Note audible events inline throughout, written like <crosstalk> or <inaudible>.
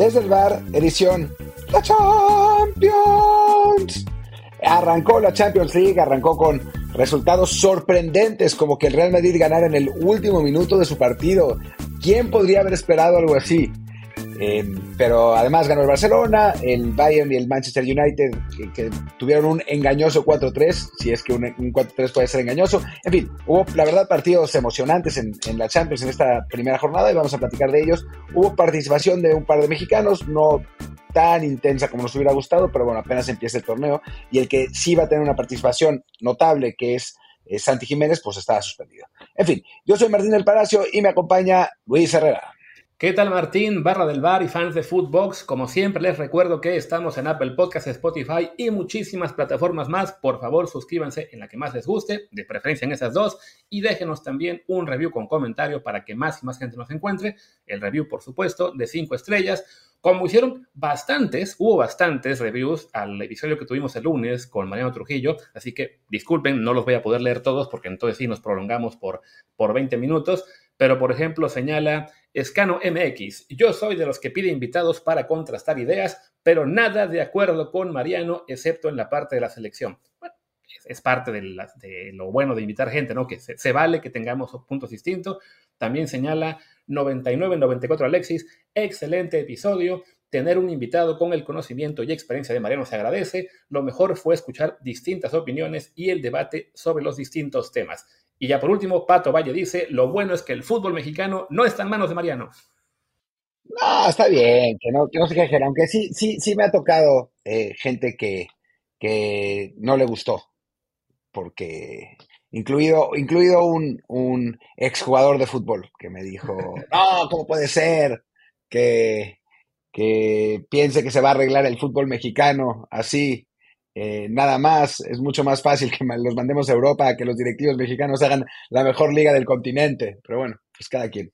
Desde el bar, edición La Champions. Arrancó la Champions League, arrancó con resultados sorprendentes como que el Real Madrid ganara en el último minuto de su partido. ¿Quién podría haber esperado algo así? Eh, pero además ganó el Barcelona, el Bayern y el Manchester United que, tuvieron un engañoso 4-3, si es que un, un 4-3 puede ser engañoso. En fin, hubo la verdad partidos emocionantes en, en, la Champions en esta primera jornada y vamos a platicar de ellos. Hubo participación de un par de mexicanos, no tan intensa como nos hubiera gustado, pero bueno, apenas empieza el torneo y el que sí va a tener una participación notable que es eh, Santi Jiménez, pues estaba suspendido. En fin, yo soy Martín del Palacio y me acompaña Luis Herrera. ¿Qué tal Martín, barra del bar y fans de Footbox? Como siempre les recuerdo que estamos en Apple Podcasts, Spotify y muchísimas plataformas más. Por favor suscríbanse en la que más les guste, de preferencia en esas dos, y déjenos también un review con comentario para que más y más gente nos encuentre. El review, por supuesto, de cinco estrellas. Como hicieron bastantes, hubo bastantes reviews al episodio que tuvimos el lunes con Mariano Trujillo, así que disculpen, no los voy a poder leer todos porque entonces sí nos prolongamos por, por 20 minutos, pero por ejemplo señala Escano MX, yo soy de los que pide invitados para contrastar ideas, pero nada de acuerdo con Mariano, excepto en la parte de la selección. Bueno, es parte de, la, lo bueno de invitar gente, ¿no? Que se, vale que tengamos puntos distintos. También señala 99-94 Alexis, excelente episodio. Tener un invitado con el conocimiento y experiencia de Mariano se agradece. Lo mejor fue escuchar distintas opiniones y el debate sobre los distintos temas. Y ya por último, Pato Valle dice, lo bueno es que el fútbol mexicano no está en manos de Mariano. No, está bien, que no, que no se quejen, aunque sí, sí, sí me ha tocado eh, gente que, que no le gustó, porque incluido, incluido un, un exjugador de fútbol que me dijo, <laughs> no, ¿cómo puede ser que, que piense que se va a arreglar el fútbol mexicano así? Eh, nada más, es mucho más fácil que los mandemos a Europa, que los directivos mexicanos hagan la mejor liga del continente. Pero bueno, pues cada quien.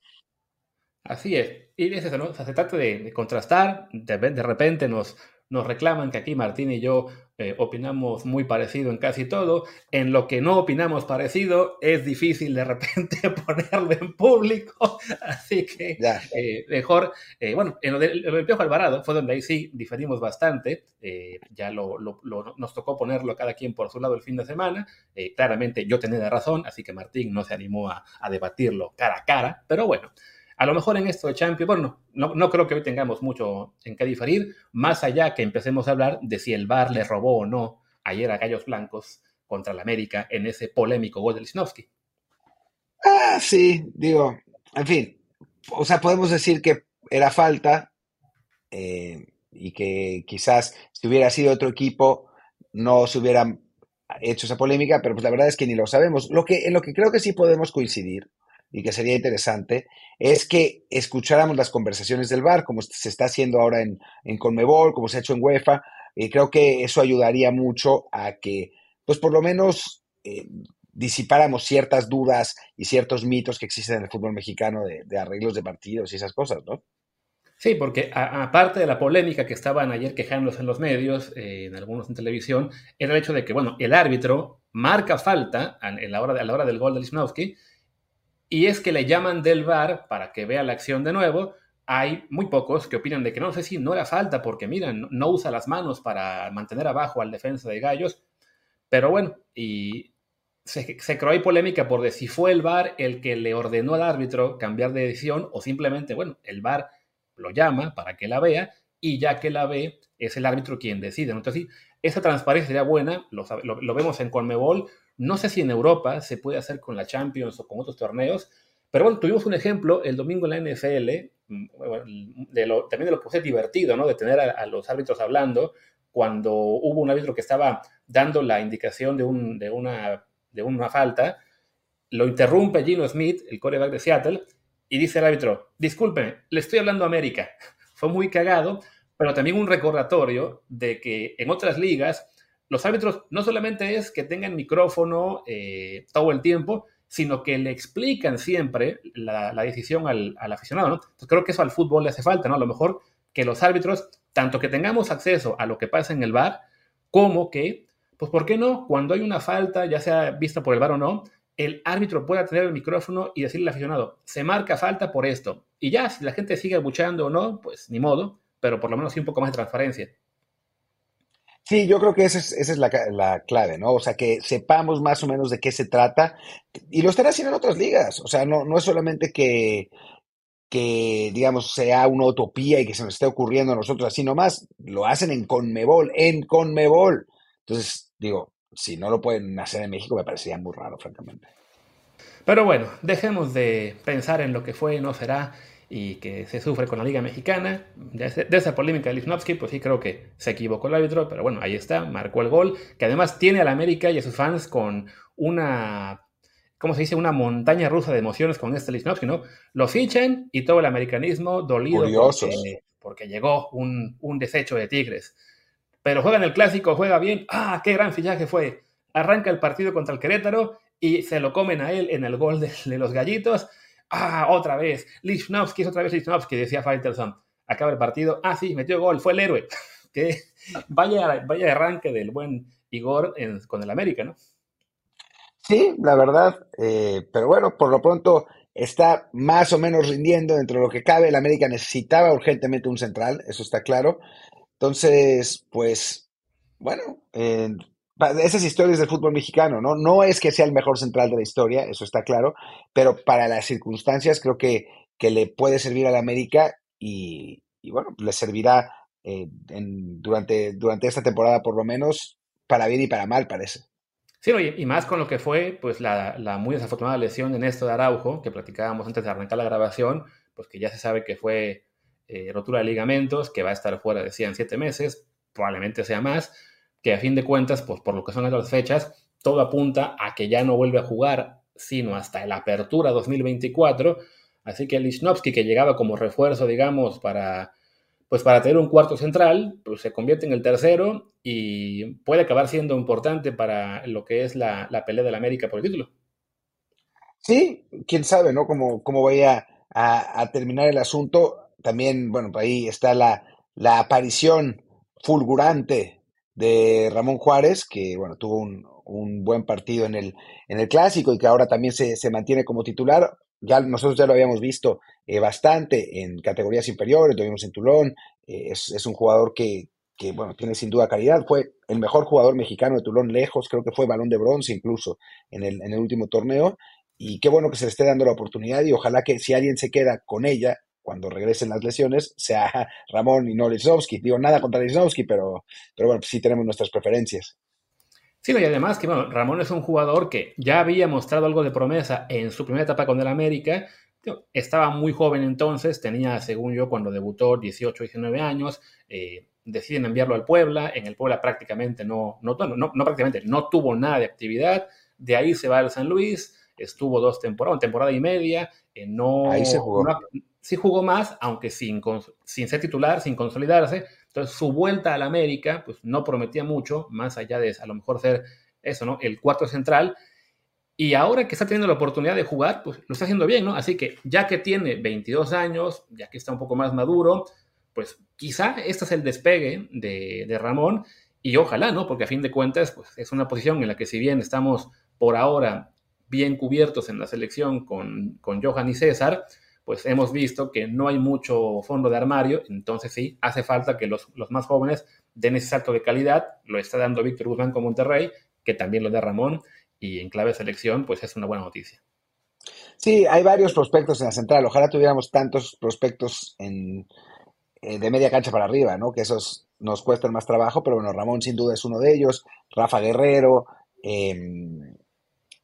Así es. Y es eso, ¿no? O sea, se trata de, contrastar, de, repente nos, nos reclaman que aquí Martín y yo eh, opinamos muy parecido en casi todo. En lo que no opinamos parecido es difícil de repente <laughs> ponerlo en público. <laughs> Así que eh, mejor, eh, bueno, en lo, de, lo del Piojo Alvarado fue donde ahí sí diferimos bastante. Eh, ya lo, lo, nos tocó ponerlo cada quien por su lado el fin de semana. Eh, claramente yo tenía razón, así que Martín no se animó a, a debatirlo cara a cara. Pero bueno. A lo mejor en esto de Champions, bueno, no, no, creo que hoy tengamos mucho en qué diferir, más allá que empecemos a hablar de si el VAR le robó o no ayer a Gallos Blancos contra el América en ese polémico gol de Lisnowski. Ah, sí, digo, en fin, o sea, podemos decir que era falta eh, y que quizás si hubiera sido otro equipo no se hubiera hecho esa polémica, pero pues la verdad es que ni lo sabemos. Lo que, en lo que creo que sí podemos coincidir y que sería interesante, es que escucháramos las conversaciones del bar, como se está haciendo ahora en, en Conmebol, como se ha hecho en UEFA, y creo que eso ayudaría mucho a que, pues por lo menos, eh, disipáramos ciertas dudas y ciertos mitos que existen en el fútbol mexicano de, arreglos de partidos y esas cosas, ¿no? Sí, porque aparte de la polémica que estaban ayer quejándose en los medios, eh, en algunos en televisión, era el hecho de que, bueno, el árbitro marca falta a, la hora, a la hora del gol de Lisnowski, y es que le llaman del VAR para que vea la acción de nuevo, hay muy pocos que opinan de que no sé si no era falta porque, miran, no usa las manos para mantener abajo al defensa de Gallos. Pero bueno, y se, creó ahí polémica por de si fue el VAR el que le ordenó al árbitro cambiar de decisión o simplemente, bueno, el VAR lo llama para que la vea y ya que la ve, es el árbitro quien decide. Entonces, sí, esa transparencia sería buena, lo, lo, vemos en Conmebol, no sé si en Europa se puede hacer con la Champions o con otros torneos, pero bueno, tuvimos un ejemplo el domingo en la NFL, mm, de lo, también de lo que fue divertido, ¿no? De tener a, los árbitros hablando cuando hubo un árbitro que estaba dando la indicación de, un, de una falta, lo interrumpe Gino Smith, el coreback de Seattle, y dice el árbitro, disculpen, le estoy hablando a América. <laughs> Fue muy cagado, pero también un recordatorio de que en otras ligas los árbitros no solamente es que tengan micrófono eh, todo el tiempo, sino que le explican siempre la, decisión al, aficionado. Entonces creo que eso al fútbol le hace falta, ¿no? A lo mejor que los árbitros, tanto que tengamos acceso a lo que pasa en el bar, como que pues ¿por qué no? Cuando hay una falta, ya sea vista por el VAR o no, el árbitro pueda tener el micrófono y decirle al aficionado, se marca falta por esto. Y ya, si la gente sigue buchando o no, pues ni modo, pero por lo menos sí un poco más de transparencia. Sí, yo creo que esa es, esa es la, la, clave, ¿no? O sea, que sepamos más o menos de qué se trata. Y lo están haciendo en otras ligas. O sea, no, es solamente que, que, digamos, sea una utopía y que se nos esté ocurriendo a nosotros así nomás. Lo hacen en Conmebol, en Conmebol. Entonces, Digo, si no lo pueden hacer en México me parecería muy raro, francamente. Pero bueno, dejemos de pensar en lo que fue y no será y que se sufre con la Liga Mexicana. De, esa polémica de Lichnowsky, pues sí creo que se equivocó el árbitro, pero bueno, ahí está, marcó el gol, que además tiene a la América y a sus fans con una, ¿cómo se dice? Una montaña rusa de emociones con este Lichnowsky, ¿no? Lo fichan y todo el americanismo dolido porque, porque, llegó un, un desecho de Tigres pero juega en el clásico, juega bien. ¡Ah, qué gran fichaje fue! Arranca el partido contra el Querétaro y se lo comen a él en el gol de, los gallitos. ¡Ah, otra vez! Lichnowsky es otra vez Lichnowsky, decía Faitelson. Acaba el partido. ¡Ah, sí, metió gol! Fue el héroe. <laughs> que vaya, vaya arranque del buen Igor con el América, ¿no? Sí, la verdad. Eh, pero bueno, por lo pronto está más o menos rindiendo dentro de lo que cabe. El América necesitaba urgentemente un central, eso está claro. Entonces, pues, bueno, esas historias del fútbol mexicano, ¿no? No es que sea el mejor central de la historia, eso está claro, pero para las circunstancias creo que, que le puede servir a la América y, bueno, le servirá eh, durante, durante esta temporada por lo menos, para bien y para mal, parece. Sí, y más con lo que fue pues la, la muy desafortunada lesión de Néstor Araujo, que platicábamos antes de arrancar la grabación, pues que ya se sabe que fue eh, rotura de ligamentos, que va a estar fuera de 100 7 meses, probablemente sea más, que a fin de cuentas, pues por lo que son las fechas, todo apunta a que ya no vuelve a jugar, sino hasta la apertura 2024. Así que Lichnowsky, que llegaba como refuerzo, digamos, para, pues para tener un cuarto central, pues se convierte en el tercero y puede acabar siendo importante para lo que es la, pelea de la América por el título. Sí, quién sabe, ¿no? Cómo, cómo vaya a, a terminar el asunto también, bueno, ahí está la, la aparición fulgurante de Ramón Juárez, que bueno, tuvo un, un, buen partido en el, en el clásico y que ahora también se, se mantiene como titular. Ya, nosotros ya lo habíamos visto eh, bastante en categorías inferiores, lo vimos en Tulón, eh, es, es, un jugador que, que, bueno, tiene sin duda calidad, fue el mejor jugador mexicano de Tulón lejos, creo que fue balón de bronce incluso en el, en el último torneo, y qué bueno que se le esté dando la oportunidad y ojalá que si alguien se queda con ella, cuando regresen las lesiones, sea <laughs> Ramón y no Lichnowsky. Digo, nada contra Lichnowsky, pero, pero bueno, sí tenemos nuestras preferencias. Sí, y además que bueno, Ramón es un jugador que ya había mostrado algo de promesa en su primera etapa con el América. Estaba muy joven entonces, tenía, según yo, cuando debutó 18, 19 años. Eh, deciden enviarlo al Puebla. En el Puebla prácticamente no, no, no, no, prácticamente no tuvo nada de actividad. De ahí se va al San Luis. Estuvo dos temporadas, temporada y media. Eh, no, ahí se jugó sí jugó más, aunque sin, sin ser titular, sin consolidarse. Entonces su vuelta al América, pues no prometía mucho, más allá de a lo mejor ser eso, ¿no? El cuarto central. Y ahora que está teniendo la oportunidad de jugar, pues lo está haciendo bien, ¿no? Así que ya que tiene 22 años, ya que está un poco más maduro, pues quizá este es el despegue de, de Ramón y ojalá, ¿no? Porque a fin de cuentas, pues es una posición en la que si bien estamos por ahora bien cubiertos en la selección con, con Johan y César, pues hemos visto que no hay mucho fondo de armario, entonces sí, hace falta que los, más jóvenes den ese salto de calidad, lo está dando Víctor Guzmán con Monterrey, que también lo da Ramón, y en clave selección, pues es una buena noticia. Sí, hay varios prospectos en la central. Ojalá tuviéramos tantos prospectos en, eh, de media cancha para arriba, ¿no? Que esos nos cuestan más trabajo, pero bueno, Ramón sin duda es uno de ellos. Rafa Guerrero, em,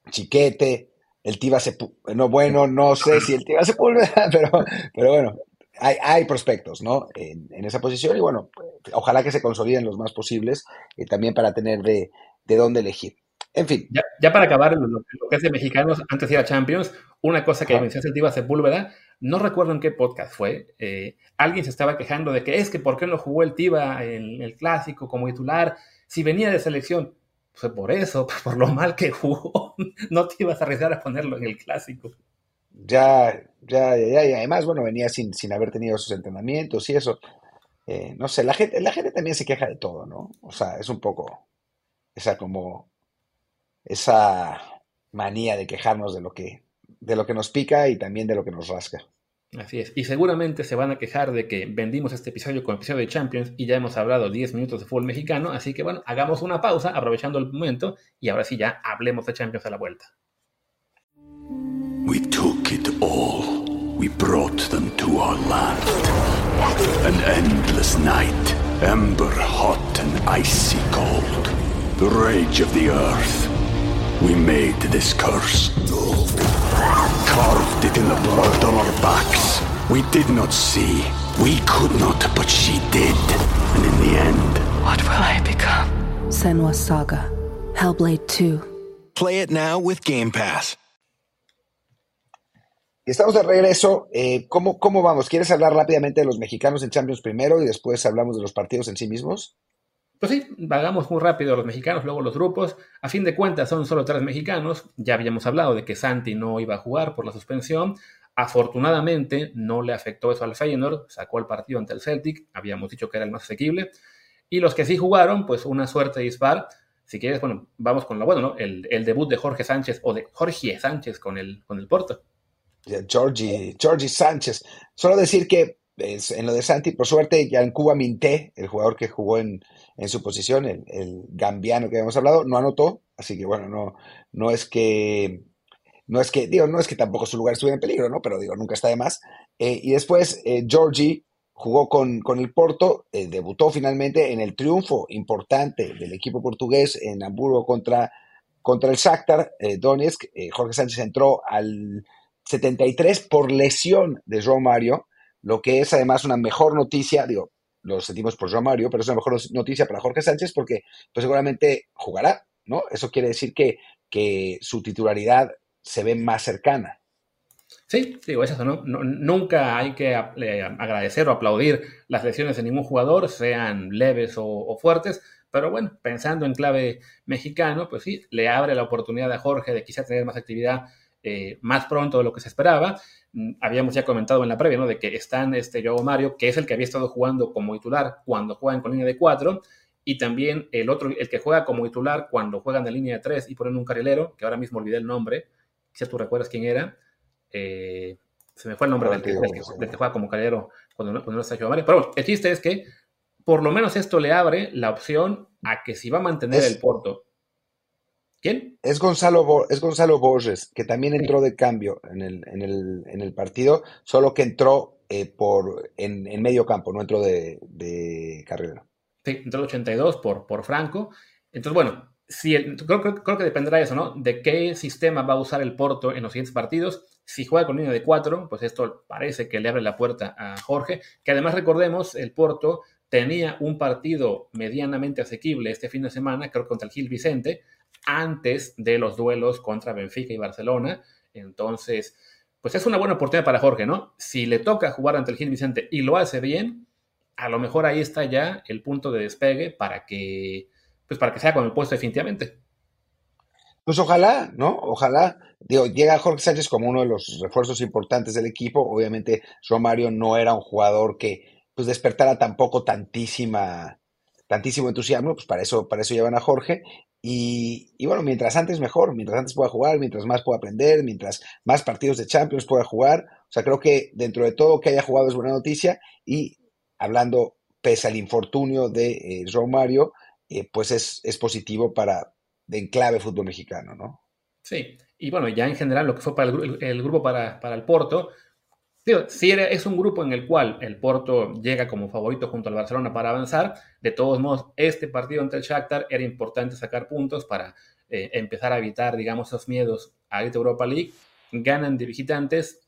Chiquete, el Tiba se no bueno, no sé si el Tiba se <laughs> pero, pero bueno, hay, hay prospectos, ¿no? En, esa posición y bueno, ojalá que se consoliden los más posibles y también para tener de, de dónde elegir. En fin. Ya, para acabar lo, que es de mexicanos, antes de ir a Champions, una cosa que mencionaste el Tiba Sepúlveda, no recuerdo en qué podcast fue, eh, alguien se estaba quejando de que es que por qué no jugó el Tiba en el clásico como titular, si venía de selección. Pues por eso, <laughs> por lo mal que jugó, no te ibas a arriesgar a ponerlo en el clásico. Ya, ya, ya, y además, bueno, venía sin, sin haber tenido sus entrenamientos y eso. Eh, no sé, la gente, la gente también se queja de todo, ¿no? O sea, es un poco esa como esa manía de quejarnos de lo que de lo que nos pica y también de lo que nos rasca. Así es. Y seguramente se van a quejar de que vendimos este episodio con episodio de Champions y ya hemos hablado 10 minutos de fútbol mexicano. Así que bueno, hagamos una pausa aprovechando el momento y ahora sí ya hablemos de Champions a la vuelta. We took it all. We brought them to our. An endless night, ember hot and icy cold. The rage of the earth. We made this curse. Carved it in the blood on our backs. We did not see. We could not, but she did. And in the end, what will I become? Senwa Saga. Hellblade 2. Play it now with Game Pass. Estamos de regreso. Eh, ¿cómo, ¿Cómo vamos? ¿Quieres hablar rápidamente de los mexicanos en Champions primero y después hablamos de los partidos en sí mismos? Pues sí, vagamos muy rápido los mexicanos, luego los grupos. A fin de cuentas son solo tres mexicanos. Ya habíamos hablado de que Santi no iba a jugar por la suspensión. Afortunadamente no le afectó eso al Feyenoord, sacó el partido ante el Celtic, habíamos dicho que era el más asequible. Y los que sí jugaron, pues una suerte dispar. Si quieres, bueno, vamos con lo bueno, ¿no? El, debut de Jorge Sánchez o de Jorge Sánchez con el, con el Porto. Georgie, Georgie Sánchez. Solo decir que en lo de Santi, por suerte, ya en Cuba Minté, el jugador que jugó en, en su posición, el, gambiano que habíamos hablado, no anotó, así que bueno, no, no es que, no es que, digo, no es que tampoco su lugar estuviera en peligro, ¿no? Pero digo, nunca está de más. Eh, y después, eh, jugó con, con el Porto, eh, debutó finalmente en el triunfo importante del equipo portugués en Hamburgo contra, contra el Shakhtar Donetsk. Jorge Sánchez entró al 73 por lesión de João Mario lo que es además una mejor noticia, digo, lo sentimos por Joan Mario, pero es una mejor noticia para Jorge Sánchez porque pues seguramente jugará, ¿no? Eso quiere decir que, que su titularidad se ve más cercana. Sí, digo, es eso, ¿no? nunca hay que agradecer o aplaudir las lesiones de ningún jugador, sean leves o, fuertes, pero bueno, pensando en clave mexicano, pues sí, le abre la oportunidad a Jorge de quizá tener más actividad eh, más pronto de lo que se esperaba. Mm, habíamos ya comentado en la previa, ¿no? De que están este Joao Mario, que es el que había estado jugando como titular cuando juegan con línea de 4, y también el otro, el que juega como titular cuando juegan de línea de 3 y ponen un carrilero, que ahora mismo olvidé el nombre, si tú recuerdas quién era. Eh, se me fue el nombre del, que, juega como carrilero cuando no, está Joao Mario. Pero bueno, el chiste es que por lo menos esto le abre la opción a que si va a mantener el Porto ¿Quién? Es Gonzalo, es Gonzalo Borges, que también entró de cambio en el, en el, en el partido, solo que entró eh, por, en, en, medio campo, no entró de, de carrera. Sí, entró el 82 por, por Franco. Entonces, bueno, si creo, creo, que dependerá de eso, ¿no? De qué sistema va a usar el Porto en los siguientes partidos. Si juega con línea de 4, pues esto parece que le abre la puerta a Jorge, que además recordemos, el Porto tenía un partido medianamente asequible este fin de semana, creo que contra el Gil Vicente, antes de los duelos contra Benfica y Barcelona. Entonces, pues es una buena oportunidad para Jorge, ¿no? Si le toca jugar ante el Gil Vicente y lo hace bien, a lo mejor ahí está ya el punto de despegue para que, pues para que sea con el puesto definitivamente. Pues ojalá, ¿no? Ojalá. Digo, llega Jorge Sánchez como uno de los refuerzos importantes del equipo. Obviamente, Romario no era un jugador que pues despertara tampoco tantísima, tantísimo entusiasmo, pues para eso, para eso llevan a Jorge. Y, bueno, mientras antes mejor, mientras antes pueda jugar, mientras más pueda aprender, mientras más partidos de Champions pueda jugar. O sea, creo que dentro de todo que haya jugado es buena noticia. Y hablando, pese al infortunio de eh, Romario, eh, pues es, es, positivo para de enclave fútbol mexicano, ¿no? Sí, y bueno, ya en general lo que fue para el, grupo para, para, el Porto, si es un grupo en el cual el Porto llega como favorito junto al Barcelona para avanzar, de todos modos, este partido ante el Shakhtar era importante sacar puntos para eh, empezar a evitar, digamos, esos miedos a esta Europa League. Ganan de visitantes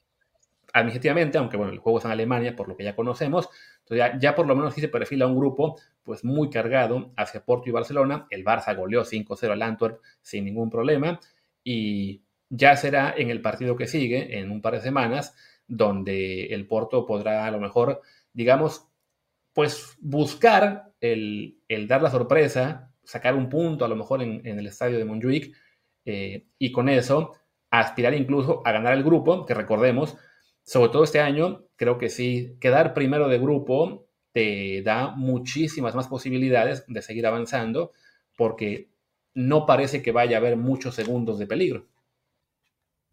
administrativamente, aunque bueno, el juego es en Alemania, por lo que ya conocemos, entonces ya, ya por lo menos sí se perfila un grupo pues muy cargado hacia Porto y Barcelona. El Barça goleó 5-0 al Antwerp sin ningún problema y ya será en el partido que sigue, en un par de semanas, donde el Porto podrá a lo mejor, digamos, pues buscar el, dar la sorpresa, sacar un punto a lo mejor en, el estadio de Montjuic eh, y con eso aspirar incluso a ganar el grupo, que recordemos, sobre todo este año, creo que sí, quedar primero de grupo te da muchísimas más posibilidades de seguir avanzando porque no parece que vaya a haber muchos segundos de peligro.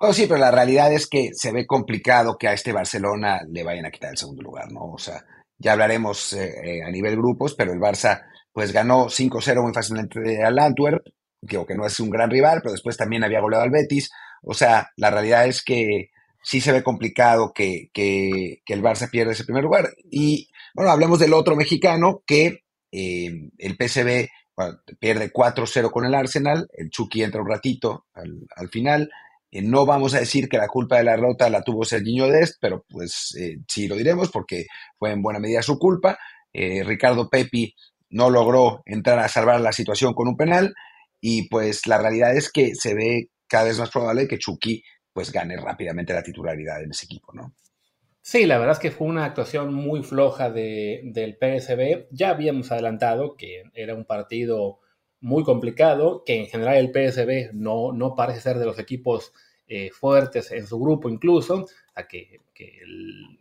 Oh, sí, pero la realidad es que se ve complicado que a este Barcelona le vayan a quitar el segundo lugar, ¿no? O sea, ya hablaremos eh, eh, a nivel grupos, pero el Barça pues ganó 5-0 muy fácilmente al Antwerp, que, que no es un gran rival, pero después también había goleado al Betis. O sea, la realidad es que sí se ve complicado que, que, el Barça pierda ese primer lugar. Y bueno, hablemos del otro mexicano que eh, el PSV pierde 4-0 con el Arsenal, el Chucky entra un ratito al final, eh, no vamos a decir que la culpa de la derrota la tuvo Serginho Dest, pero pues eh, sí lo diremos porque fue en buena medida su culpa. Eh, Ricardo Pepi no logró entrar a salvar la situación con un penal y pues la realidad es que se ve cada vez más probable que Chucky pues gane rápidamente la titularidad en ese equipo, ¿no? Sí, la verdad es que fue una actuación muy floja del PSB. Ya habíamos adelantado que era un partido muy complicado, que en general el PSB no, no parece ser de los equipos eh, fuertes en su grupo incluso, a que,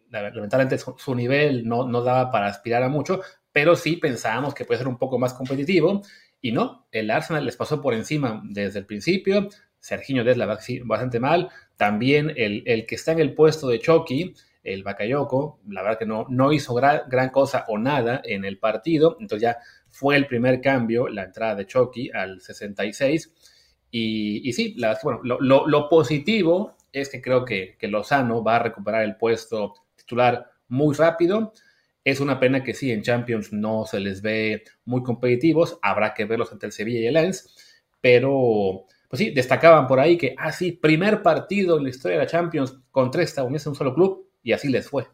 lamentablemente su, nivel no, no, daba para aspirar a mucho, pero sí pensábamos que puede ser un poco más competitivo, y no, el Arsenal les pasó por encima desde el principio, Serginho Des la bastante mal, también el, el, que está en el puesto de Chucky, el Bakayoko, la verdad que no, no hizo gran, gran cosa o nada en el partido, entonces ya fue el primer cambio, la entrada de Chucky al 66. Y, sí, bueno, lo, positivo es que creo que, que, Lozano va a recuperar el puesto titular muy rápido. Es una pena que sí, en Champions no se les ve muy competitivos. Habrá que verlos ante el Sevilla y el Lens. Pero, pues sí, destacaban por ahí que, ah, primer partido en la historia de la Champions con tres estadounidenses en un solo club. Y así les fue.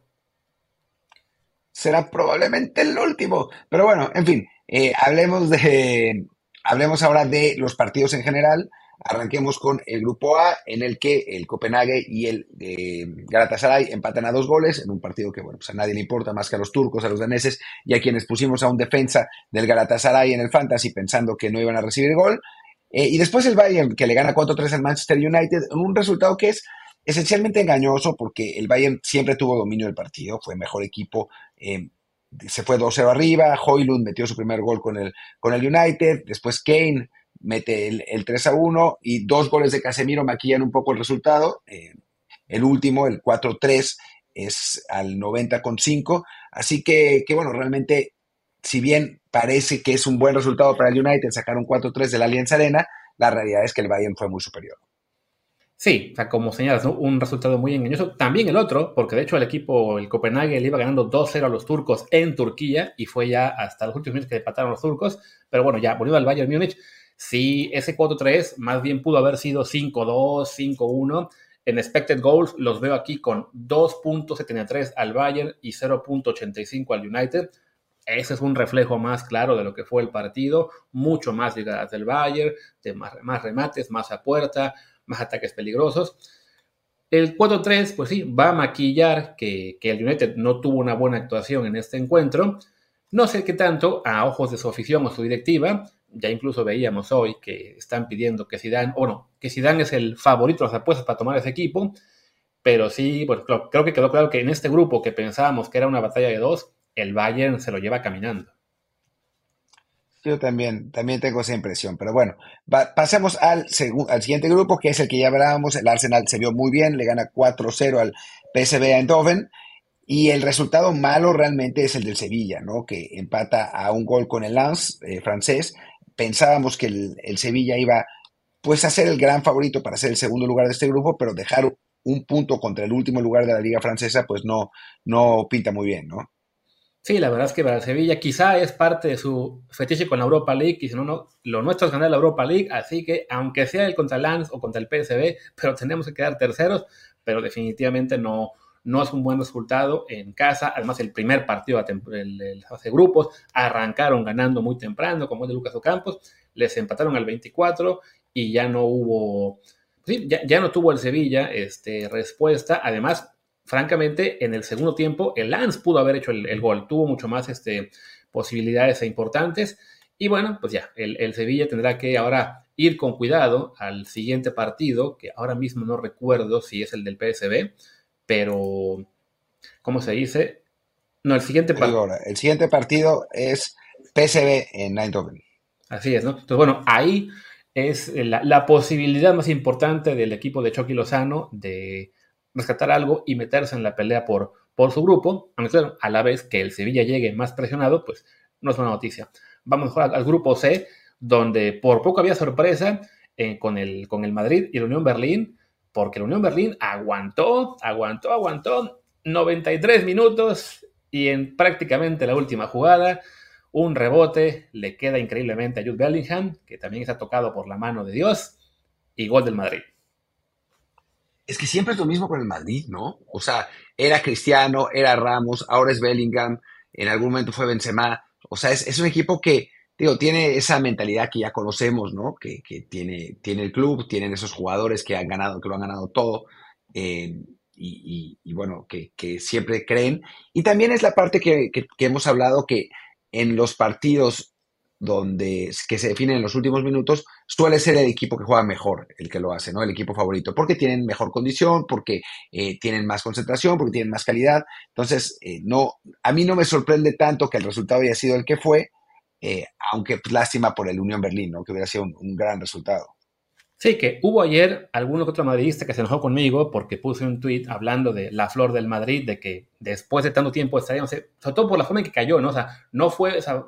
Será probablemente el último. Pero bueno, en fin, eh, hablemos, de, hablemos ahora de los partidos en general. Arranquemos con el grupo A, en el que el Copenhague y el eh, Galatasaray empatan a dos goles, en un partido que, bueno, pues a nadie le importa más que a los turcos, a los daneses y a quienes pusimos a un defensa del Galatasaray en el Fantasy pensando que no iban a recibir gol. Eh, y después el Bayern, que le gana 4-3 al Manchester United, un resultado que es esencialmente engañoso porque el Bayern siempre tuvo dominio del partido, fue mejor equipo, se fue 2-0 arriba, Hoylund metió su primer gol con el, con el United, después Kane mete el, el 3-1 y dos goles de Casemiro maquillan un poco el resultado. Eh, el último, el 4-3, es al 90,5. Así que, que, bueno, realmente, si bien parece que es un buen resultado para el United sacar un 4-3 de la Alianza Arena, la realidad es que el Bayern fue muy superior. Sí, o sea, como señalas, un resultado muy engañoso. También el otro, porque de hecho el equipo, el Copenhague, le iba ganando 2-0 a los turcos en Turquía y fue ya hasta los últimos minutos que empataron los turcos. Pero bueno, ya volviendo al Bayern Múnich, sí, ese 4-3 más bien pudo haber sido 5-2, 5-1. En expected goals los veo aquí con 2.73 al Bayern y 0.85 al United. Ese es un reflejo más claro de lo que fue el partido, mucho más llegadas del Bayern, de más, más remates, más a puerta, más ataques peligrosos. El 4-3, pues sí, va a maquillar que, el United no tuvo una buena actuación en este encuentro. No sé qué tanto, a ojos de su afición o su directiva, ya incluso veíamos hoy que están pidiendo que Zidane, o no, que Zidane es el favorito de las apuestas para tomar ese equipo, pero sí, bueno, creo que quedó claro que en este grupo que pensábamos que era una batalla de dos, el Bayern se lo lleva caminando. Yo también, también tengo esa impresión, pero bueno, pasemos al, al siguiente grupo, que es el que ya hablábamos, el Arsenal se vio muy bien, le gana 4-0 al PSV Eindhoven, y el resultado malo realmente es el del Sevilla, ¿no? Que empata a un gol con el Lens eh, francés. Pensábamos que el, Sevilla iba pues a ser el gran favorito para ser el segundo lugar de este grupo, pero dejar un punto contra el último lugar de la liga francesa pues no, no pinta muy bien, ¿no? Sí, la verdad es que para el Sevilla quizá es parte de su fetiche con la Europa League, y si no, no, lo nuestro es ganar la Europa League, así que aunque sea el contra el Lens o contra el PSV, pero tenemos que quedar terceros, pero definitivamente no, no es un buen resultado en casa. Además, el primer partido de fase grupos arrancaron ganando muy temprano, como es de Lucas Ocampos, les empataron al 24 y ya no hubo, sí, ya, no tuvo el Sevilla este, respuesta. Además, francamente, en el segundo tiempo, el Lance pudo haber hecho el, gol, tuvo mucho más este, posibilidades e importantes. Y bueno, pues ya, el, el Sevilla tendrá que ahora ir con cuidado al siguiente partido, que ahora mismo no recuerdo si es el del PSB pero, ¿cómo se dice? No, el siguiente partido. El siguiente partido es PSV en Eindhoven. Así es, ¿no? Entonces, bueno, ahí es la, posibilidad más importante del equipo de Chucky Lozano de rescatar algo y meterse en la pelea por, por su grupo, aunque a la vez que el Sevilla llegue más presionado, pues no es una noticia. Vamos al, al grupo C, donde por poco había sorpresa eh, con, el, con el Madrid y la Unión Berlín, porque la Unión Berlín aguantó, aguantó, aguantó 93 minutos y en prácticamente la última jugada, un rebote le queda increíblemente a Jude Bellingham, que también está tocado por la mano de Dios, y gol del Madrid. Es que siempre es lo mismo con el Madrid, ¿no? O sea, era Cristiano, era Ramos, ahora es Bellingham, en algún momento fue Benzema. O sea, es un equipo que digo, tiene esa mentalidad que ya conocemos, ¿no? Que, tiene, tiene el club, tienen esos jugadores que han ganado, que lo han ganado todo, eh, y, bueno, que, siempre creen. Y también es la parte que, hemos hablado que en los partidos donde que se definen en los últimos minutos, suele ser el equipo que juega mejor el que lo hace, ¿no? El equipo favorito, porque tienen mejor condición, porque eh, tienen más concentración, porque tienen más calidad. Entonces, eh, no, a mí no me sorprende tanto que el resultado haya sido el que fue, eh, aunque pues, lástima por el Unión Berlín, ¿no? que hubiera sido un, gran resultado. Sí, que hubo ayer alguno que otro madridista que se enojó conmigo porque puse un tuit hablando de la flor del Madrid, de que después de tanto tiempo estaríamos, sobre todo por la forma en que cayó, ¿no? O sea, no fue, o sea,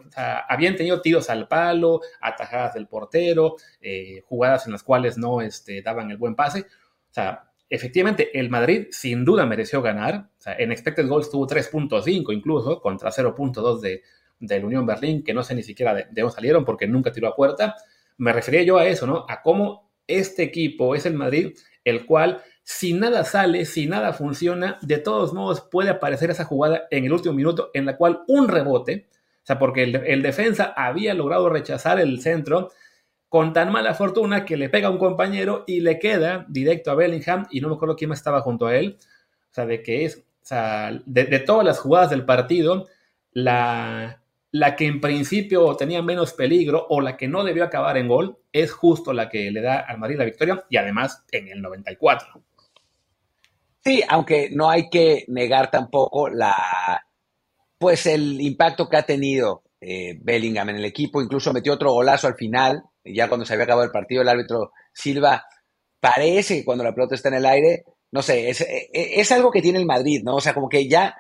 habían tenido tiros al palo, atajadas del portero, eh, jugadas en las cuales no este, daban el buen pase. O sea, efectivamente, el Madrid sin duda mereció ganar. O sea, en expected goals tuvo 3.5 incluso, contra 0.2 de, del Unión Berlín, que no sé ni siquiera de, dónde salieron porque nunca tiró a puerta. Me refería yo a eso, ¿no? A cómo este equipo es el Madrid, el cual, si nada sale, si nada funciona, de todos modos puede aparecer esa jugada en el último minuto en la cual un rebote, o sea, porque el, defensa había logrado rechazar el centro con tan mala fortuna que le pega a un compañero y le queda directo a Bellingham y no me acuerdo quién más estaba junto a él. O sea, de que es, o sea, de todas las jugadas del partido, la, la que en principio tenía menos peligro o la que no debió acabar en gol es justo la que le da al Madrid la victoria y además en el 94. Sí, aunque no hay que negar tampoco la pues el impacto que ha tenido eh, Bellingham en el equipo, incluso metió otro golazo al final, ya cuando se había acabado el partido, el árbitro Silva parece que cuando la pelota está en el aire, no sé, es, es algo que tiene el Madrid, ¿no? O sea, como que ya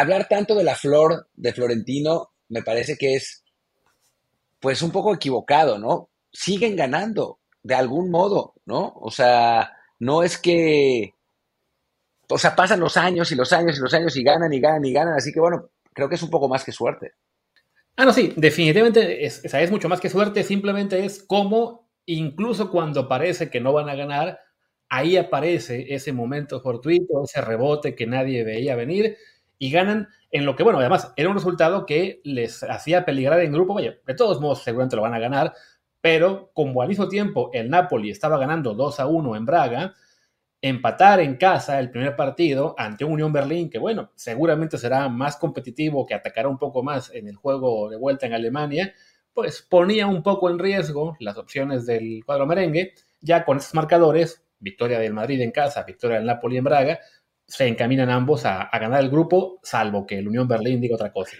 hablar tanto de la flor de Florentino me parece que es pues un poco equivocado, ¿no? Siguen ganando de algún modo, ¿no? O sea, no es que, o sea, pasan los años y los años y los años y ganan y ganan y ganan, así que bueno, creo que es un poco más que suerte. Ah, no, sí, definitivamente es, es mucho más que suerte, simplemente es como, incluso cuando parece que no van a ganar, ahí aparece ese momento fortuito, ese rebote que nadie veía venir y ganan en lo que, bueno, además era un resultado que les hacía peligrar en grupo. Vaya, de todos modos, seguramente lo van a ganar, pero como al mismo tiempo el Napoli estaba ganando 2 a 1 en Braga, empatar en casa el primer partido ante un Unión Berlín que, bueno, seguramente será más competitivo, que atacará un poco más en el juego de vuelta en Alemania, pues ponía un poco en riesgo las opciones del cuadro merengue, ya con esos marcadores, victoria del Madrid en casa, victoria del Napoli en Braga, se encaminan ambos a, ganar el grupo, salvo que el Unión Berlín diga otra cosa.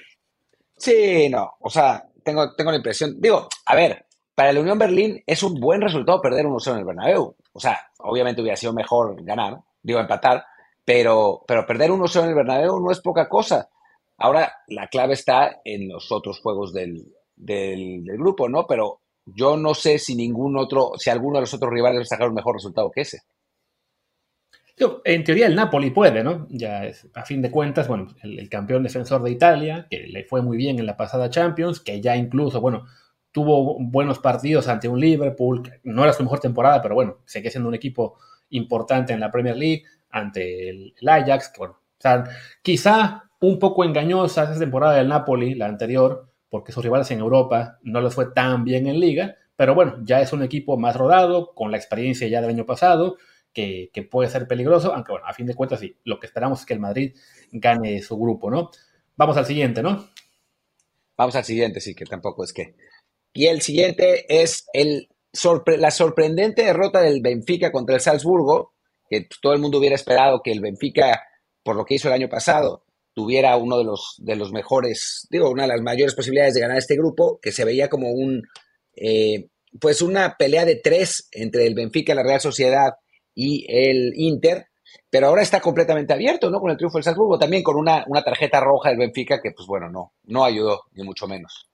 Sí, no, o sea, tengo, tengo la impresión. Digo, a ver, para la Unión Berlín es un buen resultado perder 1-0 en el Bernabéu. O sea, obviamente hubiera sido mejor ganar, digo, empatar, pero, pero perder 1-0 en el Bernabéu no es poca cosa. Ahora, la clave está en los otros juegos del, del, grupo, ¿no? Pero yo no sé si ningún otro, si alguno de los otros rivales va a un mejor resultado que ese. En teoría el Napoli puede, ¿no? Ya es, a fin de cuentas, bueno, el, campeón defensor de Italia, que le fue muy bien en la pasada Champions, que ya incluso, bueno, tuvo buenos partidos ante un Liverpool, no era su mejor temporada, pero bueno, sigue siendo un equipo importante en la Premier League, ante el, Ajax, bueno, o sea, quizá un poco engañosa esa temporada del Napoli, la anterior, porque sus rivales en Europa no les fue tan bien en liga, pero bueno, ya es un equipo más rodado, con la experiencia ya del año pasado, que, puede ser peligroso, aunque bueno, a fin de cuentas sí, lo que esperamos es que el Madrid gane su grupo, ¿no? Vamos al siguiente, ¿no? Vamos al siguiente, sí, que tampoco es que. Y el siguiente es el la sorprendente derrota del Benfica contra el Salzburgo, que todo el mundo hubiera esperado que el Benfica, por lo que hizo el año pasado, tuviera uno de los, de los mejores, digo, una de las mayores posibilidades de ganar este grupo, que se veía como un, eh, pues una pelea de tres entre el Benfica, la Real Sociedad y el Inter, pero ahora está completamente abierto, ¿no? Con el triunfo del Salzburgo, también con una, una tarjeta roja del Benfica que, pues bueno, no, no ayudó, ni mucho menos.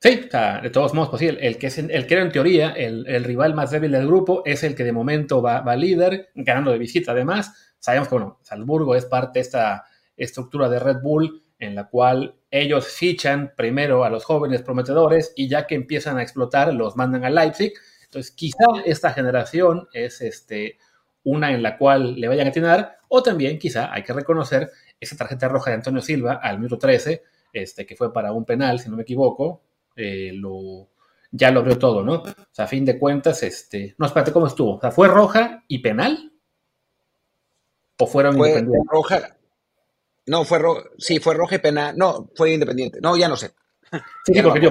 Sí, de todos modos, pues sí, el, que, es, el que era en teoría el, rival más débil del grupo es el que de momento va, va líder, ganando de visita además. Sabemos que, bueno, Salzburgo es parte de esta estructura de Red Bull en la cual ellos fichan primero a los jóvenes prometedores y ya que empiezan a explotar los mandan a Leipzig. Entonces quizá esta generación es este, una en la cual le vayan a atinar o también quizá hay que reconocer esa tarjeta roja de Antonio Silva al minuto 13, este, que fue para un penal, si no me equivoco, eh, lo, ya lo abrió todo, ¿no? O sea, a fin de cuentas, este, no, espérate, ¿cómo estuvo? O sea, ¿fue roja y penal? ¿O fueron fue roja, no, fue roja. Sí, fue roja y pena. No, fue independiente. No, ya no sé. Sí, porque yo,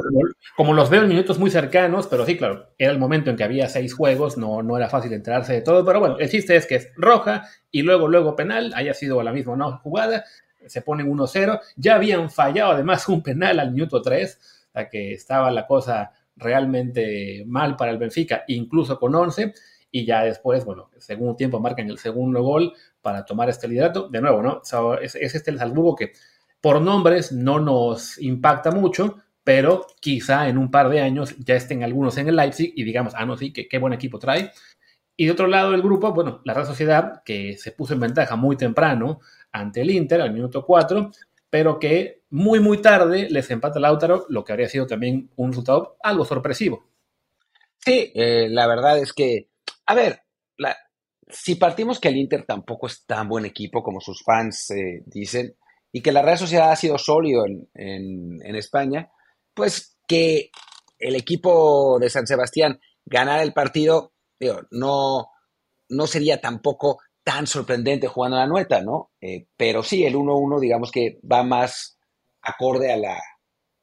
como, los veo en minutos muy cercanos, pero sí, claro, era el momento en que había seis juegos, no, no era fácil enterarse de todo, pero bueno, el chiste es que es roja y luego, luego penal, haya sido la misma no jugada, se ponen 1-0, ya habían fallado además un penal al minuto 3, o sea que estaba la cosa realmente mal para el Benfica, incluso con 11, y ya después, bueno, segundo tiempo marcan el segundo gol para tomar este liderato. De nuevo, ¿no? es, este el Salzburgo que por nombres no nos impacta mucho, pero quizá en un par de años ya estén algunos en el Leipzig y digamos, ah, no, sí, qué buen equipo trae. Y de otro lado del grupo, bueno, la Real Sociedad, que se puso en ventaja muy temprano ante el Inter al minuto 4, pero que muy, muy tarde les empata Lautaro, lo que habría sido también un resultado algo sorpresivo. Sí, eh, la verdad es que a ver, si partimos que el Inter tampoco es tan buen equipo como sus fans eh, dicen, y que la Real Sociedad ha sido sólido en, España, pues que el equipo de San Sebastián ganara el partido, no, no sería tampoco tan sorprendente jugando la nueta, ¿no? Eh, pero sí, el 1-1 digamos que va más acorde a la,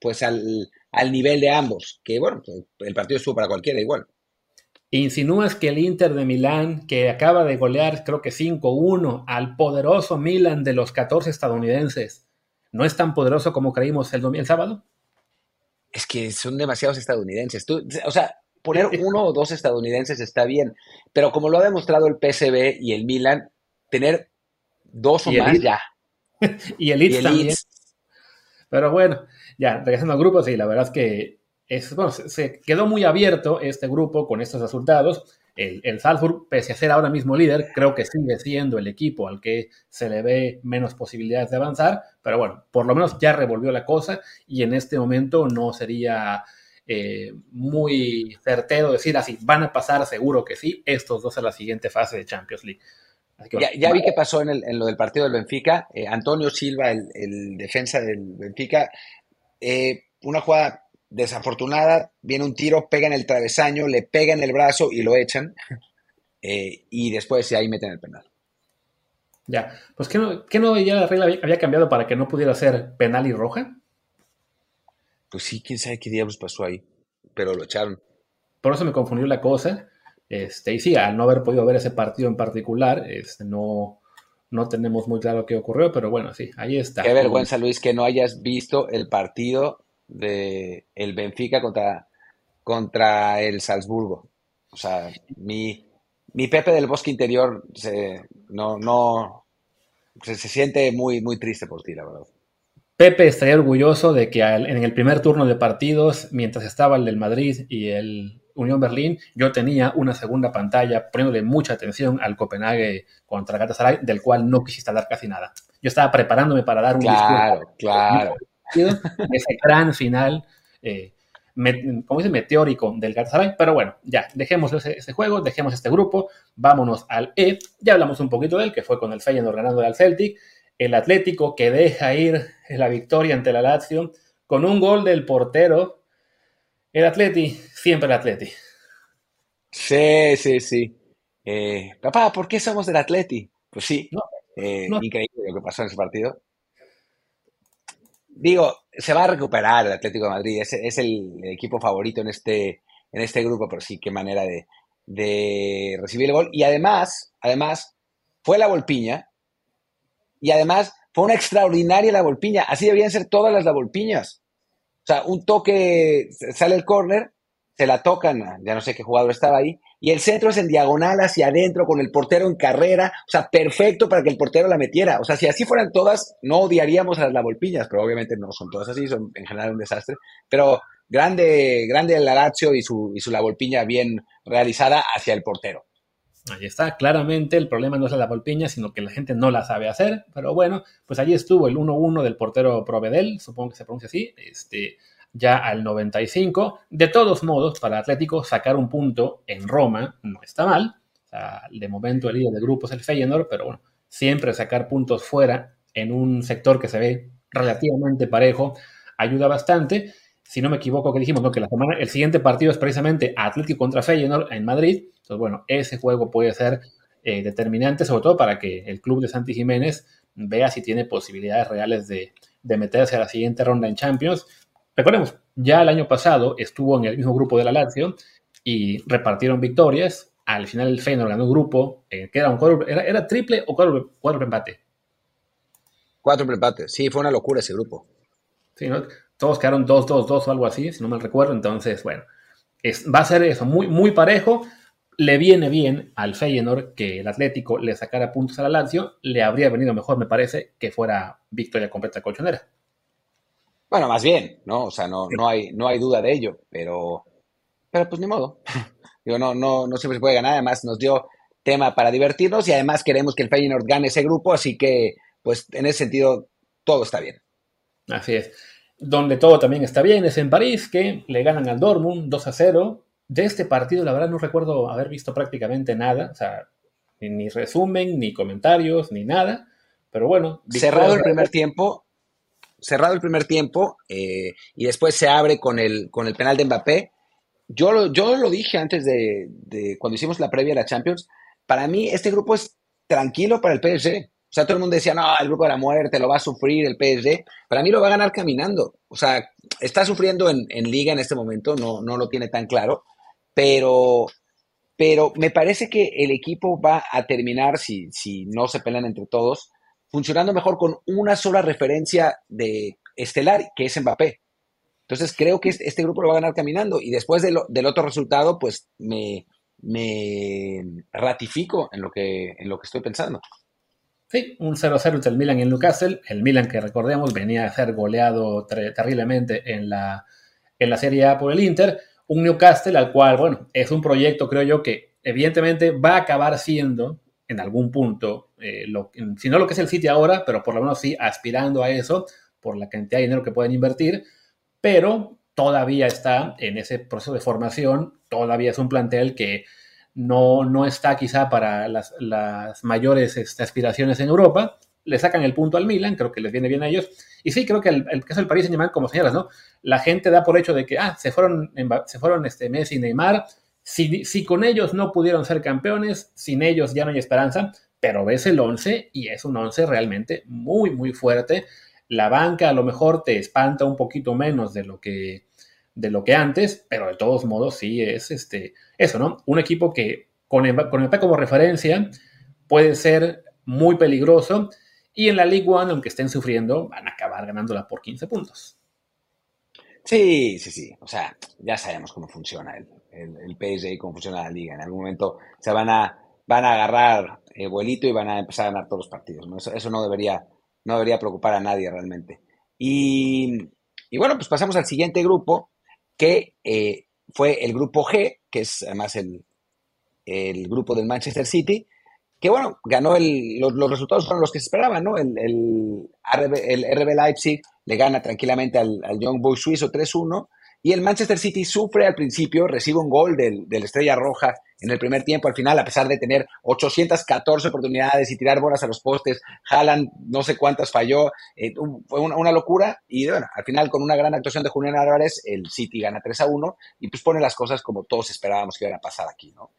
pues al, al nivel de ambos, que bueno, el partido estuvo para cualquiera igual. Insinúas que el Inter de Milán, que acaba de golear creo que 5-1 al poderoso Milan de los 14 estadounidenses, no es tan poderoso como creímos el, el sábado? Es que son demasiados estadounidenses. o sea, poner <laughs> uno o dos estadounidenses está bien, pero como lo ha demostrado el PSV y el Milan, tener dos o más ya. y el Leeds <laughs> también. Pero bueno, ya, regresando al grupo, sí, la verdad es que bueno, se, quedó muy abierto este grupo con estos resultados. El, el, Salzburg, pese a ser ahora mismo líder, creo que sigue siendo el equipo al que se le ve menos posibilidades de avanzar, pero bueno, por lo menos ya revolvió la cosa y en este momento no sería eh, muy certero decir así, van a pasar seguro que sí, estos dos a la siguiente fase de Champions League. ya, vi que pasó en, lo del partido del Benfica, eh, Antonio Silva, el, defensa del Benfica, eh, una jugada desafortunada, viene un tiro, pega en el travesaño, le pega en el brazo y lo echan. <laughs> Eh, y después ahí meten el penal. Ya, pues ¿qué no, qué no ya la regla había, cambiado para que no pudiera ser penal y roja? Pues sí, quién sabe qué diablos pasó ahí, pero lo echaron. Por eso me confundió la cosa. Este, y sí, al no haber podido ver ese partido en particular, este, no, no tenemos muy claro qué ocurrió, pero bueno, sí, ahí está. Qué vergüenza, Luis, que no hayas visto el partido de el Benfica contra, contra el Salzburgo. O sea, mi, mi Pepe del Bosque Interior se, no, no, se, se siente muy, muy triste por ti, la verdad. Pepe estaría orgulloso de que en el primer turno de partidos, mientras estaba el del Madrid y el Unión Berlín, yo tenía una segunda pantalla poniéndole mucha atención al Copenhague contra Galatasaray, del cual no quisiste hablar casi nada. Yo estaba preparándome para dar un claro, Claro, Ese gran final, eh, como dice, meteórico del Galatasaray. Pero bueno, ya, dejemos ese, ese, juego, dejemos este grupo, vámonos al E. Ya hablamos un poquito de él, que fue con el Feyenoord ganando al Celtic el Atlético que deja ir la victoria ante la Lazio con un gol del portero. El Atleti, siempre el Atleti. Sí, sí, sí. Eh, papá, ¿por qué somos del Atleti? Pues sí, eh, increíble lo que pasó en ese partido. Digo, se va a recuperar el Atlético de Madrid, es, el, equipo favorito en este, en este grupo, pero sí, qué manera de, de recibir el gol. Y además, además, fue la Volpiña, y además fue una extraordinaria la Volpiña. Así deberían ser todas las la Volpiñas. O sea, un toque, sale el córner, se la tocan, ya no sé qué jugador estaba ahí, y el centro es en diagonal hacia adentro con el portero en carrera, o sea, perfecto para que el portero la metiera. O sea, si así fueran todas, no odiaríamos a las la Volpiñas, pero obviamente no son todas así, son en general un desastre. Pero grande, grande el Lazio y su, y su la Volpiña bien realizada hacia el portero. Ahí está, claramente el problema no es la Volpiña, sino que la gente no la sabe hacer, pero bueno, pues allí estuvo el 1-1 del portero Provedel, supongo que se pronuncia así, este, ya al 95. De todos modos, para Atlético sacar un punto en Roma no está mal, de momento el líder de grupo es el Feyenoord, pero bueno, siempre sacar puntos fuera en un sector que se ve relativamente parejo ayuda bastante. Si no me equivoco, que dijimos que la semana, el siguiente partido es precisamente Atlético contra Feyenoord en Madrid entonces, bueno, ese juego puede ser eh, determinante, sobre todo para que el club de Santi Jiménez vea si tiene posibilidades reales de, meterse a la siguiente ronda en Champions. Recordemos, ya el año pasado estuvo en el mismo grupo de la Lazio y repartieron victorias. Al final el Feyenoord ganó un grupo eh, que era un cuadro, era, triple o cuatro, cuatro empate. Cuatro empates, sí, fue una locura ese grupo. Sí, ¿no? Todos quedaron 2-2-2 o algo así, si no mal recuerdo. Entonces, bueno, es, va a ser eso, muy, muy parejo le viene bien al Feyenoord que el Atlético le sacara puntos a la Lazio, le habría venido mejor, me parece, que fuera victoria completa colchonera. Bueno, más bien, ¿no? O sea, no, no, hay, no hay duda de ello, pero, pero pues ni modo. <laughs> Digo, no, no, no siempre se puede ganar, además nos dio tema para divertirnos y además queremos que el Feyenoord gane ese grupo, así que, pues en ese sentido, todo está bien. Así es. Donde todo también está bien es en París, que le ganan al Dortmund 2 a 0 de este partido, la verdad, no recuerdo haber visto prácticamente nada, o sea, ni, resumen, ni comentarios, ni nada, pero bueno. Cerrado el primer tiempo, cerrado el primer tiempo, eh, y después se abre con el, con el penal de Mbappé. Yo lo, yo lo dije antes de, cuando hicimos la previa de la Champions, para mí este grupo es tranquilo para el PSG. O sea, todo el mundo decía, no, el grupo de la muerte lo va a sufrir el PSG. Para mí lo va a ganar caminando. O sea, está sufriendo en, en liga en este momento, no, no lo tiene tan claro pero, pero me parece que el equipo va a terminar, si, si no se pelean entre todos, funcionando mejor con una sola referencia de estelar, que es Mbappé. Entonces creo que este, este grupo lo va a ganar caminando y después del otro resultado, pues me, me ratifico en lo, que, en lo que estoy pensando. Sí, un 0-0 entre el Milan y el Newcastle. El Milan, que recordemos, venía a ser goleado terriblemente en la, en la Serie A por el Inter un Newcastle al cual, bueno, es un proyecto, creo yo, que evidentemente va a acabar siendo en algún punto, eh, si no lo que es el City ahora, pero por lo menos sí aspirando a eso, por la cantidad de dinero que pueden invertir, pero todavía está en ese proceso de formación, todavía es un plantel que no, no está quizá para las, mayores este, aspiraciones en Europa, le sacan el punto al Milan, creo que les viene bien a ellos. Y sí, creo que el, el caso del París Saint-Germain, como señalas, ¿no? La gente da por hecho de que, ah, se fueron, se fueron este, Messi y Neymar. Si, con ellos no pudieron ser campeones, sin ellos ya no hay esperanza, pero ves el 11 y es un 11 realmente muy, muy fuerte. La banca a lo mejor te espanta un poquito menos de lo que, de lo que antes, pero de todos modos sí es este, eso, ¿no? Un equipo que con con el como referencia puede ser muy peligroso y en la League One, aunque estén sufriendo, van a acabar ganándola por 15 puntos. Sí, sí, sí. O sea, ya sabemos cómo funciona el, el, el PSG cómo funciona la liga. En algún momento se van a, van a agarrar el vuelito y van a empezar a ganar todos los partidos. Eso, eso no, debería, no debería preocupar a nadie realmente. Y, y bueno, pues pasamos al siguiente grupo, que eh, fue el grupo G, que es además el, el grupo del Manchester City, que bueno, ganó el, los, los resultados fueron los que se esperaban, ¿no? El, el, RB, el RB Leipzig le gana tranquilamente al, al Young Boys suizo 3-1 y el Manchester City sufre al principio, recibe un gol del, Estrella Roja en el primer tiempo, al final, a pesar de tener 814 oportunidades y tirar bolas a los postes, Haaland no sé cuántas falló, eh, fue una, locura y bueno, al final con una gran actuación de Julián Álvarez, el City gana 3 a 1 y pues pone las cosas como todos esperábamos que iban a pasar aquí, ¿no?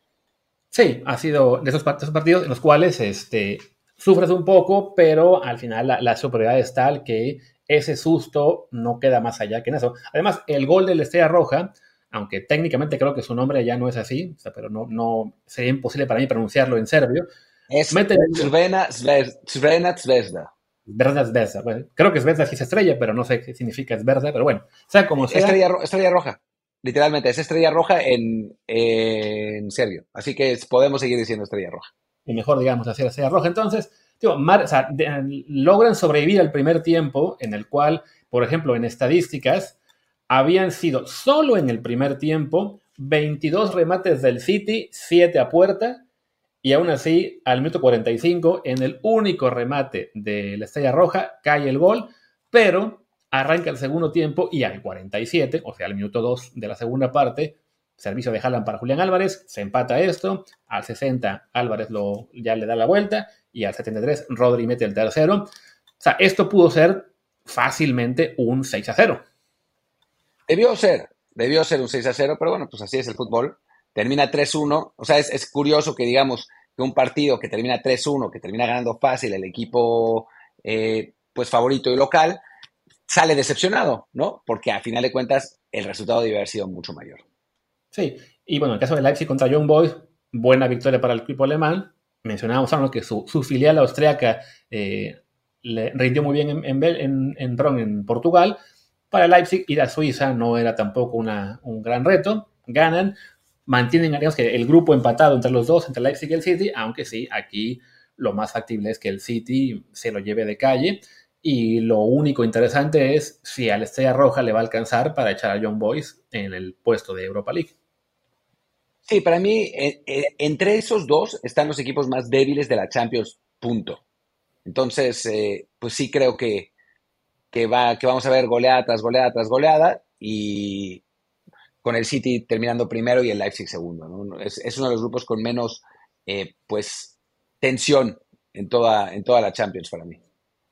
Sí, ha sido de esos, esos partidos en los cuales este, sufres un poco, pero al final la, la, superioridad es tal que ese susto no queda más allá que en eso. Además, el gol de la Estrella Roja, aunque técnicamente creo que su nombre ya no es así, o sea, pero no, no sería imposible para mí pronunciarlo en serbio. Es Srena Zvezda. Zvezda Zvezda. Bueno, creo que Zvezda sí es estrella, pero no sé qué significa Zvezda, pero bueno, sea como sea. Estrella, estrella Roja. Literalmente, es estrella roja en, en serbio. Así que podemos seguir diciendo estrella roja. Y mejor, digamos, hacer estrella roja. Entonces, o sea, logran sobrevivir al primer tiempo en el cual, por ejemplo, en estadísticas, habían sido solo en el primer tiempo 22 remates del City, 7 a puerta, y aún así, al minuto 45, en el único remate de la Estrella Roja, cae el gol, pero arranca el segundo tiempo y al 47, o sea, al minuto 2 de la segunda parte, servicio de Haaland para Julián Álvarez, se empata esto, al 60 Álvarez lo, ya le da la vuelta y al 73 Rodri mete el tercero. O sea, esto pudo ser fácilmente un 6 a 0. Debió ser, debió ser un 6 a 0, pero bueno, pues así es el fútbol. Termina 3-1, o sea, es, es, curioso que digamos que un partido que termina 3-1, que termina ganando fácil el equipo eh, pues favorito y local, sale decepcionado, ¿no? Porque a final de cuentas el resultado debe haber sido mucho mayor. Sí, y bueno, en el caso de Leipzig contra Young Boys, buena victoria para el equipo alemán. Mencionábamos ¿no? que su, filial austríaca eh, le rindió muy bien en, en, en, en, en Portugal. Para Leipzig ir a Suiza no era tampoco una, un gran reto. Ganan, mantienen digamos, que el grupo empatado entre los dos, entre Leipzig y el City, aunque sí, aquí lo más factible es que el City se lo lleve de calle. Y lo único interesante es si a la Estrella Roja le va a alcanzar para echar a Young Boys en el puesto de Europa League. Sí, para mí, eh, eh, entre esos dos están los equipos más débiles de la Champions, punto. Entonces, eh, pues sí creo que, que, va, que vamos a ver goleada tras goleada tras goleada y con el City terminando primero y el Leipzig segundo. es, uno de los grupos con menos, eh, pues, tensión en toda, en toda la Champions para mí.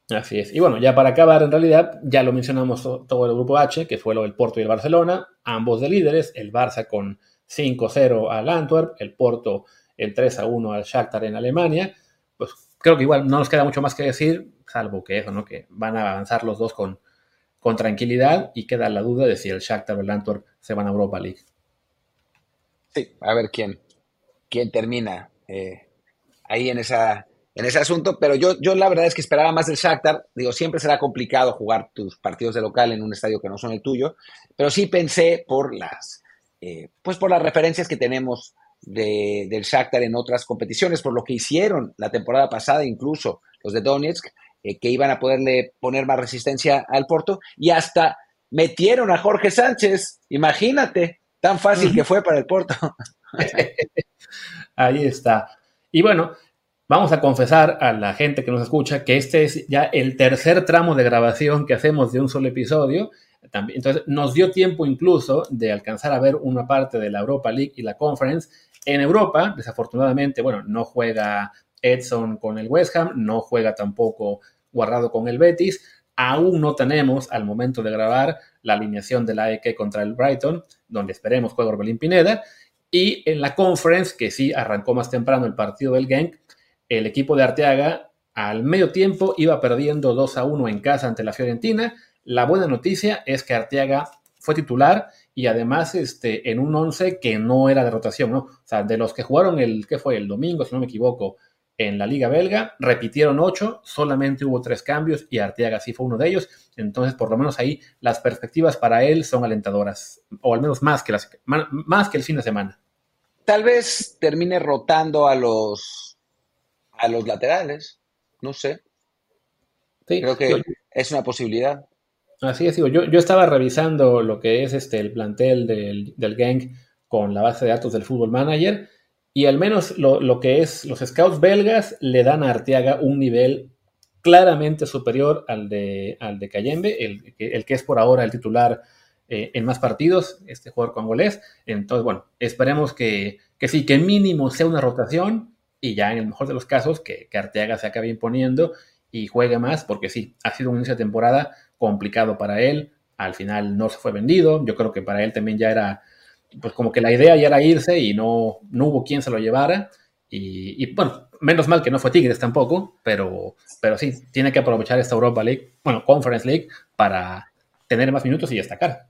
Así es. Y bueno, ya para acabar, en realidad, ya lo mencionamos todo el grupo H, que fue lo del Porto y el Barcelona, ambos de líderes, el Barça con 5-0 al Antwerp, el Porto el 3-1 al Shakhtar en Alemania. Pues creo que igual no nos queda mucho más que decir, salvo que eso, ¿no? Que van a avanzar los dos con, con tranquilidad y queda la duda de si el Shakhtar o el Antwerp se van a Europa League. Sí, a ver quién, quién termina eh, ahí en esa en ese asunto, pero yo, yo la verdad es que esperaba más del Shakhtar. Digo, siempre será complicado jugar tus partidos de local en un estadio que no son el tuyo, pero sí pensé por las, eh, pues por las referencias que tenemos de, del Shakhtar en otras competiciones, por lo que hicieron la temporada pasada, incluso los de Donetsk, eh, que iban a poderle poner más resistencia al Porto y hasta metieron a Jorge Sánchez, imagínate, tan fácil que fue para el Porto. <laughs> Ahí está. Y bueno, Vamos a confesar a la gente que nos escucha que este es ya el tercer tramo de grabación que hacemos de un solo episodio. Entonces, nos dio tiempo incluso de alcanzar a ver una parte de la Europa League y la Conference. En Europa, desafortunadamente, bueno, no juega Edson con el West Ham, no juega tampoco Guardado con el Betis. Aún no tenemos, al momento de grabar, la alineación de la AEK contra el Brighton, donde esperemos juega Orbelín Pineda. Y en la Conference, que sí arrancó más temprano el partido del Genk, el equipo de Arteaga al medio tiempo iba perdiendo 2 a 1 en casa ante la Fiorentina. La buena noticia es que Arteaga fue titular y además este, en un 11 que no era de rotación, ¿no? O sea, de los que jugaron el, ¿qué fue? El domingo, si no me equivoco, en la Liga Belga, repitieron ocho, solamente hubo tres cambios y Arteaga sí fue uno de ellos. Entonces, por lo menos ahí las perspectivas para él son alentadoras, o al menos más que, las, más que el fin de semana. Tal vez termine rotando a los, a los laterales, no sé. Creo que es una posibilidad. Así es, digo, yo, yo estaba revisando lo que es este, el plantel del, del gang con la base de datos del Fútbol Manager y al menos lo, que es los scouts belgas le dan a Arteaga un nivel claramente superior al de, al de Cayembe, el, el que es por ahora el titular eh, en más partidos, este jugador congolés. Entonces, bueno, esperemos que, que, sí, que mínimo sea una rotación y ya en el mejor de los casos que, que Arteaga se acabe imponiendo y juegue más, porque sí, ha sido un inicio de temporada complicado para él. Al final no se fue vendido. Yo creo que para él también ya era pues como que la idea ya era irse y no, no hubo quien se lo llevara. Y, bueno, menos mal que no fue Tigres tampoco, pero, pero sí, tiene que aprovechar esta Europa League, bueno, Conference League, para tener más minutos y destacar.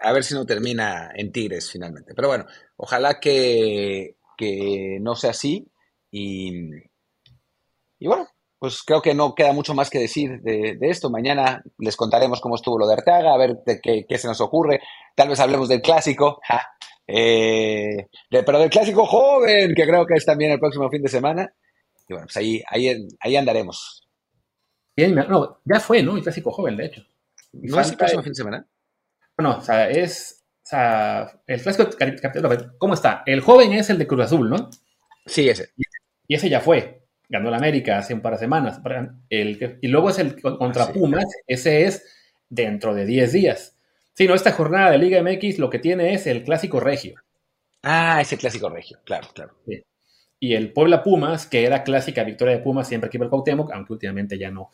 A ver si no termina en Tigres finalmente. Pero bueno, ojalá que, que no sea así. Y, y bueno, pues creo que no queda mucho más que decir de, esto. Mañana les contaremos cómo estuvo lo de Arteaga, a ver de qué, se nos ocurre. Tal vez hablemos del clásico, eh, pero del clásico joven, que creo que es también el próximo fin de semana. Y bueno, pues ahí, ahí, ahí andaremos. Bien, no, ya fue, ¿no? El clásico joven, de hecho. ¿No es el próximo fin de semana? No, o sea, es. O sea, el clásico. ¿Cómo está? El joven es el de Cruz Azul, ¿no? Sí, ese. Y ese ya fue ganó la América hace un par de semanas. El, y luego es el contra Pumas, ese es dentro de 10 días. Sí, no, esta jornada de Liga MX lo que tiene es el clásico regio. Ah, ese clásico regio, claro, claro. Y el Puebla Pumas, que era clásica victoria de Pumas siempre aquí por el Cuauhtémoc, aunque últimamente ya no,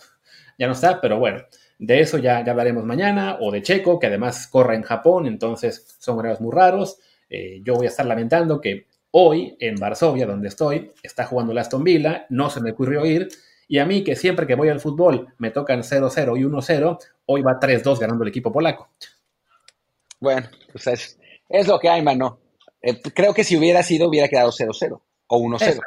ya no está, pero bueno, de eso ya, ya hablaremos mañana, o de Checo, que además corre en Japón, entonces son horarios muy raros. Eh, yo voy a estar lamentando que Hoy, en Varsovia, donde estoy, está jugando el Aston Villa, no se me ocurrió ir, y a mí, que siempre que voy al fútbol me tocan 0-0 y 1-0, hoy va 3-2 ganando el equipo polaco. Bueno, pues es, lo que hay, mano. Eh, creo que si hubiera sido, hubiera quedado 0-0 o 1-0.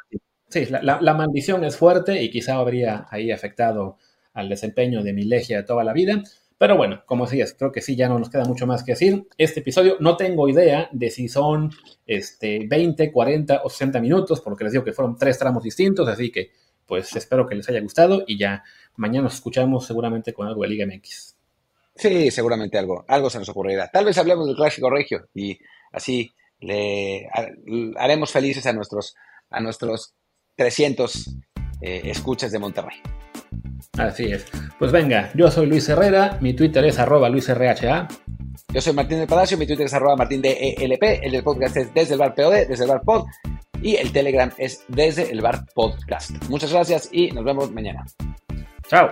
Sí, la, la, maldición es fuerte y quizá habría ahí afectado al desempeño de mi legia de toda la vida. Pero bueno, como decías, creo que sí, ya no nos queda mucho más que decir. Este episodio no tengo idea de si son este, 20, 40 o 60 minutos, porque les digo que fueron tres tramos distintos, así que pues espero que les haya gustado y ya mañana nos escuchamos seguramente con algo de Liga MX. Sí, seguramente algo, algo se nos ocurrirá. Tal vez hablemos del clásico regio y así le haremos felices a nuestros, a nuestros 300 eh, escuchas de Monterrey. Así es. Pues venga, yo soy Luis Herrera, mi Twitter es arroba luisrha. Yo soy Martín del Palacio, mi Twitter es arroba martín de ELP, el del podcast es desde el bar POD, desde el bar pod, y el Telegram es desde el bar podcast. Muchas gracias y nos vemos mañana. Chao.